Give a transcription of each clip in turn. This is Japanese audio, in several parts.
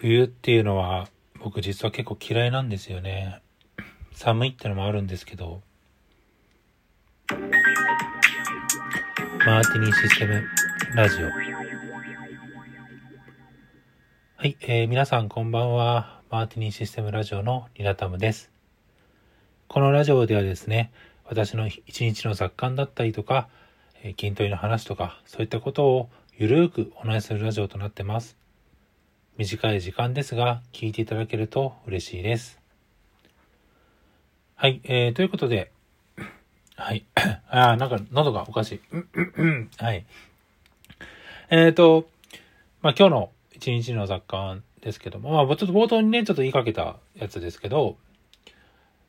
冬っていうのは僕実は結構嫌いなんですよね。寒いってのもあるんですけど。マーティニーシステムラジオ。はい、えー、皆さんこんばんは。マーティニーシステムラジオのリナタムです。このラジオではですね、私の一日の雑感だったりとか、え筋トレの話とか、そういったことをゆるーくお話しするラジオとなってます。短い時間ですが、聞いていただけると嬉しいです。はい、えー、ということで、はい。あなんか喉がおかしい。はい。えっ、ー、と、まあ、今日の一日の雑感ですけども、まあ、ちょっと冒頭にね、ちょっと言いかけたやつですけど、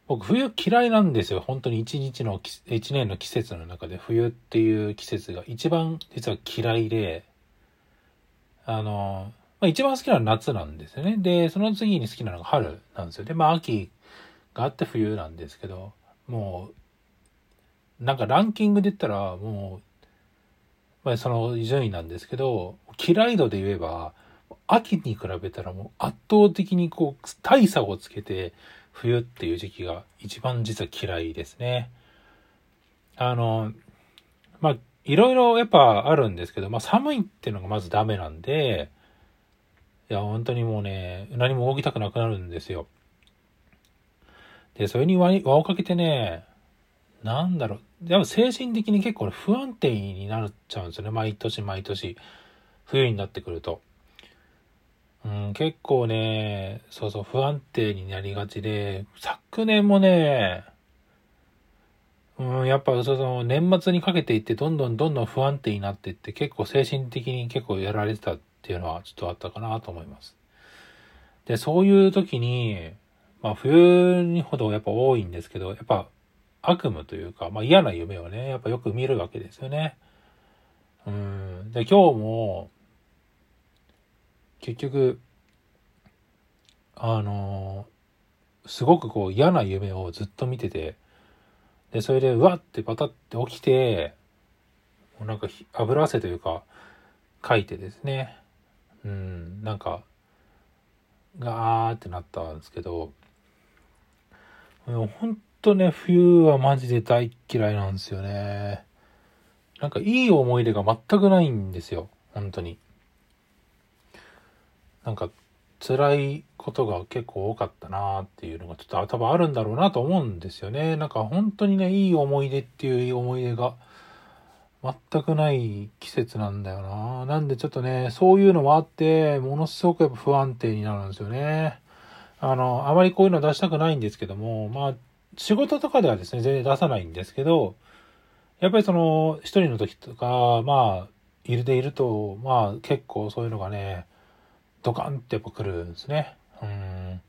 僕冬嫌いなんですよ。本当に一日の、一年の季節の中で冬っていう季節が一番実は嫌いで、あの、まあ、一番好きなのは夏なんですよね。で、その次に好きなのが春なんですよ。で、まあ秋があって冬なんですけど、もう、なんかランキングで言ったら、もう、まあその順位なんですけど、嫌い度で言えば、秋に比べたらもう圧倒的にこう、大差をつけて、冬っていう時期が一番実は嫌いですね。あの、まあ、いろいろやっぱあるんですけど、まあ寒いっていうのがまずダメなんで、いや、本当にもうね、何も動きたくなくなるんですよ。で、それに輪をかけてね、なんだろう、でも精神的に結構不安定になっちゃうんですよね。毎年毎年。冬になってくると。うん、結構ね、そうそう、不安定になりがちで、昨年もね、うん、やっぱその年末にかけていってどんどんどんどん不安定になっていって結構精神的に結構やられてたっていうのはちょっとあったかなと思います。で、そういう時に、まあ冬にほどやっぱ多いんですけど、やっぱ悪夢というか、まあ嫌な夢をね、やっぱよく見るわけですよね。うん。で、今日も、結局、あのすごくこう嫌な夢をずっと見てて、で、それでうわってパタって起きて、もうなんか油汗というか、書いてですね、うん、なんか、ガーってなったんですけど、ほんとね、冬はマジで大嫌いなんですよね。なんかいい思い出が全くないんですよ。本当に。なんか辛いことが結構多かったなっていうのがちょっと多分あるんだろうなと思うんですよね。なんか本当にね、いい思い出っていう思い出が全くない季節なんだよな。なんでちょっとね、そういうのもあって、ものすごくやっぱ不安定になるんですよね。あの、あまりこういうの出したくないんですけども、まあ、仕事とかではですね、全然出さないんですけど、やっぱりその、一人の時とか、まあ、いるでいると、まあ、結構そういうのがね、ドカンってやっぱ来るんですね。うん。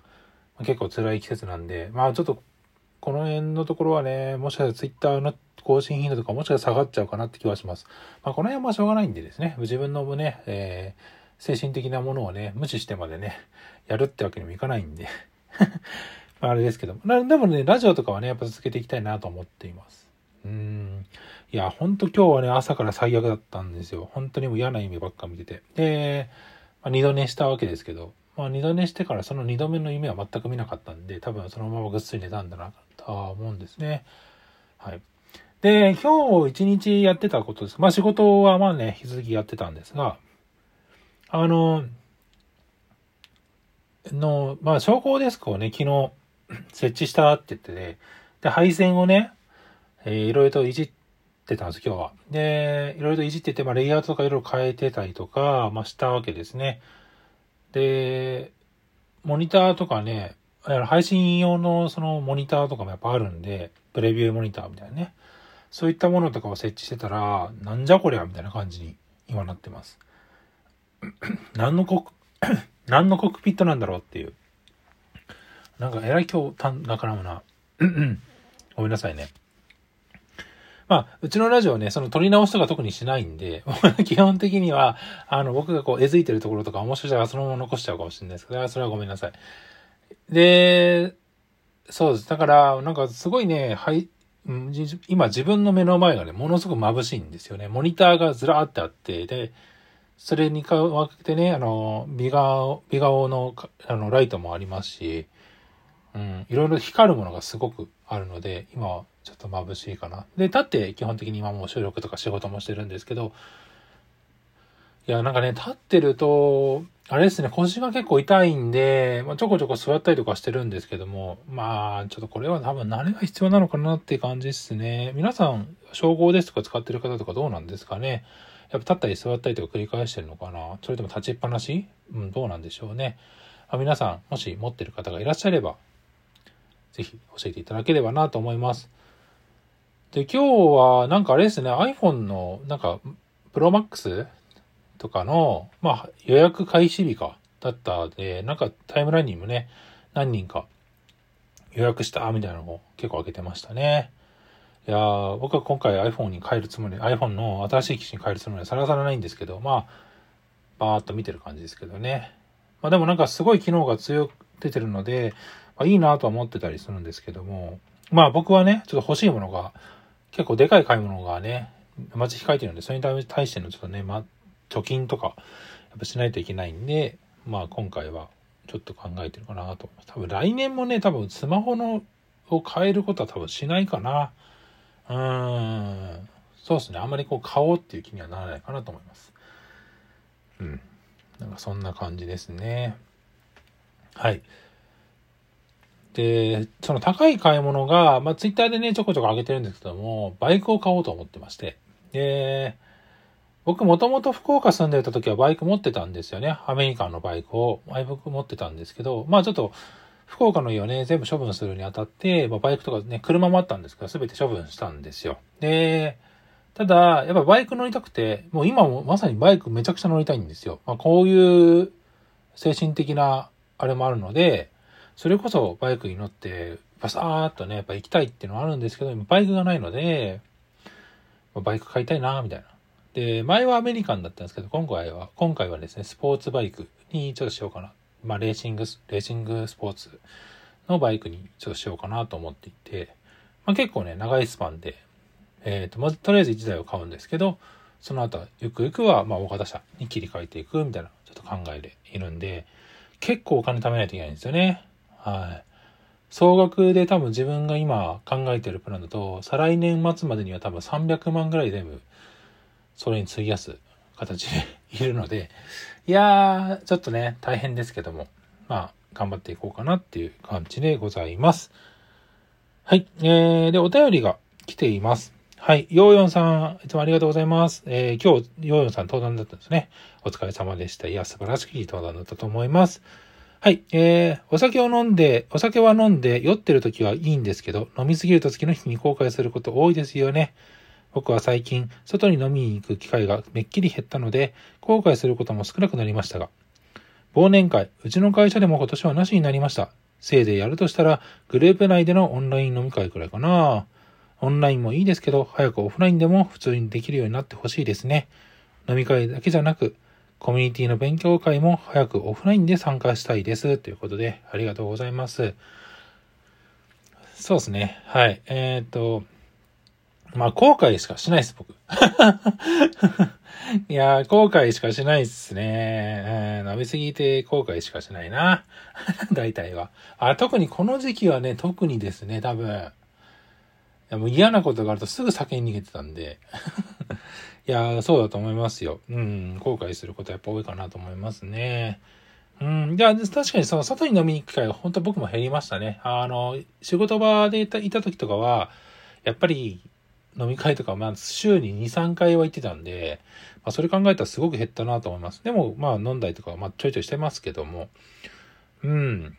結構辛い季節なんで、まあちょっと、この辺のところはね、もしかしたらツイッターの更新頻度とかもしかしたら下がっちゃうかなって気はします。まあ、この辺はしょうがないんでですね、自分のね、えー、精神的なものをね、無視してまでね、やるってわけにもいかないんで まあ、あれですけども。でもね、ラジオとかはね、やっぱ続けていきたいなと思っています。うん。いや、ほんと今日はね、朝から最悪だったんですよ。本当にもう嫌な夢ばっか見てて。で、まあ、二度寝したわけですけど、まあ、二度寝してからその二度目の夢は全く見なかったんで、多分そのままぐっすり寝たんだなとは思うんですね。はい。で、今日一日やってたことです。まあ仕事はまあね、引き続きやってたんですが、あの、の、まあ昇降デスクをね、昨日設置したって言ってね、で、配線をね、えー、いろいろといじってたんです、今日は。で、いろいろといじってて、まあレイアウトとかいろいろ変えてたりとか、まあしたわけですね。で、モニターとかね、配信用のそのモニターとかもやっぱあるんで、プレビューモニターみたいなね。そういったものとかを設置してたら、なんじゃこりゃみたいな感じに今なってます。何のコク 何のコックピットなんだろうっていう。なんかえらい今日、だからもな。ごめんなさいね。まあ、うちのラジオね、その撮り直しとか特にしないんで、基本的には、あの、僕がこう、えずいてるところとか、もしかしたらそのまま残しちゃうかもしれないですけど、それはごめんなさい。で、そうです。だから、なんかすごいね、はい、今自分の目の前がね、ものすごく眩しいんですよね。モニターがずらーってあって、で、それに分けてね、あの、美顔、美顔の、あの、ライトもありますし、うん、いろいろ光るものがすごくあるので、今はちょっと眩しいかな。で、立って基本的に今もう収録とか仕事もしてるんですけど、いや、なんかね、立ってると、あれですね、腰が結構痛いんで、まあ、ちょこちょこ座ったりとかしてるんですけども、まあ、ちょっとこれは多分慣れが必要なのかなっていう感じですね。皆さん、称号ですとか使ってる方とかどうなんですかね？やっぱ立ったり座ったりとか繰り返してるのかな？それとも立ちっぱなし？うん、どうなんでしょうね。あ皆さん、もし持ってる方がいらっしゃれば、ぜひ教えていただければなと思います。で、今日はなんかあれですね、iPhone のなんか、プロマックスとかの、まあ予約開始日か、だったで、なんかタイムラインにもね、何人か予約したみたいなのを結構開けてましたね。いや、僕は今回 iPhone に変えるつもり、iPhone の新しい機種に変えるつもりはさらさらないんですけど、まあ、バーっと見てる感じですけどね。まあでもなんかすごい機能が強く出てるので、まあ、いいなとは思ってたりするんですけども、まあ僕はね、ちょっと欲しいものが、結構でかい買い物がね、待ち控えてるので、それに対してのちょっとね、ま、貯金とか、やっぱしないといけないんで、まあ今回はちょっと考えてるかなと。多分来年もね、多分スマホのを変えることは多分しないかな。うーん。そうですね。あんまりこう買おうっていう気にはならないかなと思います。うん。なんかそんな感じですね。はい。で、その高い買い物が、まあツイッターでね、ちょこちょこ上げてるんですけども、バイクを買おうと思ってまして。で、僕もともと福岡住んでた時はバイク持ってたんですよね。アメリカのバイクを、バイク持ってたんですけど、まあちょっと、福岡の家をね、全部処分するにあたって、まあ、バイクとかね、車もあったんですけど、すべて処分したんですよ。で、ただ、やっぱバイク乗りたくて、もう今もまさにバイクめちゃくちゃ乗りたいんですよ。まあ、こういう精神的なあれもあるので、それこそバイクに乗って、バサーっとね、やっぱ行きたいっていうのはあるんですけど、今バイクがないので、まあ、バイク買いたいな、みたいな。で、前はアメリカンだったんですけど、今回は、今回はですね、スポーツバイクにちょっとしようかな。まあ、レーシング、レーシングスポーツのバイクにちょっとしようかなと思っていて、まあ、結構ね、長いスパンで、えっ、ー、と、まずとりあえず1台を買うんですけど、その後、ゆくゆくは、まあ、大型車に切り替えていくみたいな、ちょっと考えているんで、結構お金貯めないといけないんですよね。はい。総額で多分自分が今考えてるプランだと、再来年末までには多分300万ぐらい全部、それに費やす形でいるので、いやー、ちょっとね、大変ですけども、まあ、頑張っていこうかなっていう感じでございます。はい。えー、で、お便りが来ています。はい。ヨーヨンさん、いつもありがとうございます。えー、今日、ヨーヨンさん登壇だったんですね。お疲れ様でした。いや、素晴らしい登壇だったと思います。はい。えー、お酒を飲んで、お酒は飲んで酔ってる時はいいんですけど、飲みすぎると次の日に後悔すること多いですよね。僕は最近、外に飲みに行く機会がめっきり減ったので、後悔することも少なくなりましたが、忘年会、うちの会社でも今年はなしになりました。せいでやるとしたら、グループ内でのオンライン飲み会くらいかな。オンラインもいいですけど、早くオフラインでも普通にできるようになってほしいですね。飲み会だけじゃなく、コミュニティの勉強会も早くオフラインで参加したいです。ということで、ありがとうございます。そうですね。はい。えっ、と、まあ、後悔しかしないです、僕。いやー後悔しかしないっすね。飲みすぎて後悔しかしないな。大体は。あ、特にこの時期はね、特にですね、多分。いやもう嫌なことがあるとすぐ酒に逃げてたんで。いやーそうだと思いますよ。うん、後悔することやっぱ多いかなと思いますね。うん、いや、確かにその外に飲みに行く機会は本当僕も減りましたね。あの、仕事場でいた時とかは、やっぱり飲み会とか、まあ、週に2、3回は行ってたんで、まあ、それ考えたらすごく減ったなと思います。でも、まあ、飲んだりとか、まあ、ちょいちょいしてますけども、うん。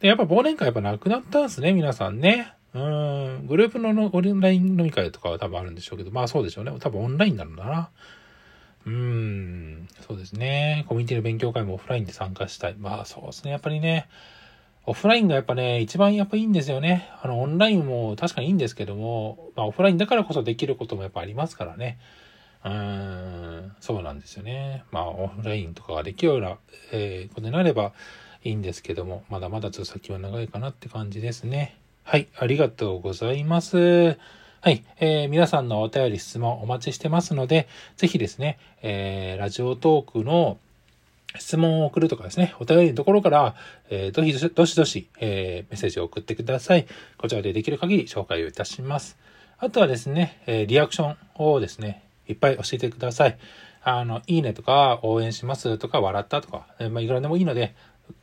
で、やっぱ忘年会やっぱなくなったんですね、皆さんね。うん。グループののオンライン飲み会とかは多分あるんでしょうけど、まあそうでしょうね。多分オンラインなんだな。うん。そうですね。コミュニティの勉強会もオフラインで参加したい。まあそうですね。やっぱりね、オフラインがやっぱね、一番やっぱいいんですよね。あの、オンラインも確かにいいんですけども、まあオフラインだからこそできることもやっぱありますからね。うーん、そうなんですよね。まあオフラインとかができるような、えー、ことになればいいんですけども、まだまだちょっと先は長いかなって感じですね。はい、ありがとうございます。はい、えー、皆さんのお便り質問お待ちしてますので、ぜひですね、えー、ラジオトークの質問を送るとかですね、お便りのところから、えー、どしどしどし、えー、メッセージを送ってください。こちらでできる限り紹介をいたします。あとはですね、えー、リアクションをですね、いっぱい教えてください。あの、いいねとか、応援しますとか、笑ったとか、えー、まあ、いくらでもいいので、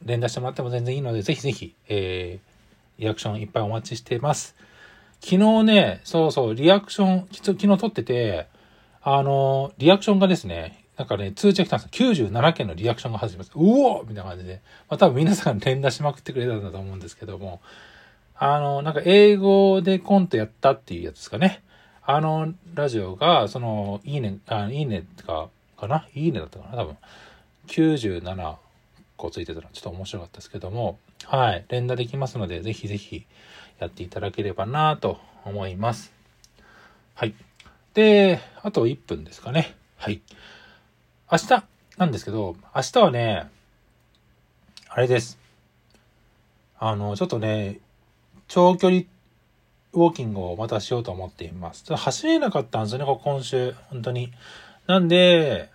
連打してもらっても全然いいので、ぜひぜひ、えー、リアクションいっぱいお待ちしてます。昨日ね、そうそう、リアクション、昨日撮ってて、あの、リアクションがですね、なんかね、通知が来たんです97件のリアクションが始まって、うおみたいな感じで、まあ多分皆さん連打しまくってくれたんだと思うんですけども、あの、なんか英語でコントやったっていうやつですかね。あの、ラジオが、その、いいね、あいいねってか、かな？いいねだったかな？多分。97個ついてたのちょっと面白かったですけども、はい。連打できますので、ぜひぜひやっていただければなと思います。はい。で、あと1分ですかね。はい。明日？なんですけど、明日はね、あれです。あの、ちょっとね、長距離ウォーキングをまたしようと思っています。ちょっと走れなかったんですよね、今週。本当に。なんで、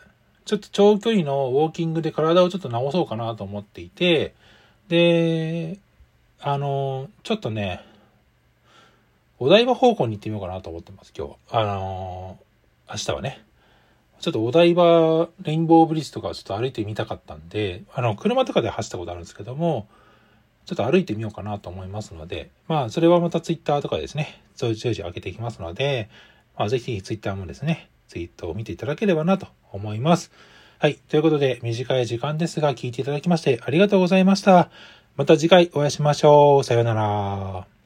ちょっと長距離のウォーキングで体をちょっと直そうかなと思っていて、で、あの、ちょっとね、お台場方向に行ってみようかなと思ってます、今日。あの明日はね。ちょっとお台場レインボーブリッジとかちょっと歩いてみたかったんで、あの、車とかで走ったことあるんですけども、ちょっと歩いてみようかなと思いますので、まあ、それはまたツイッターとかですね、そういう随時開けていきますので、まあ、ぜひツイッターもですね、ツイートを見ていただければなと思います。はい。ということで、短い時間ですが、聞いていただきましてありがとうございました。また次回お会いしましょう。さようなら。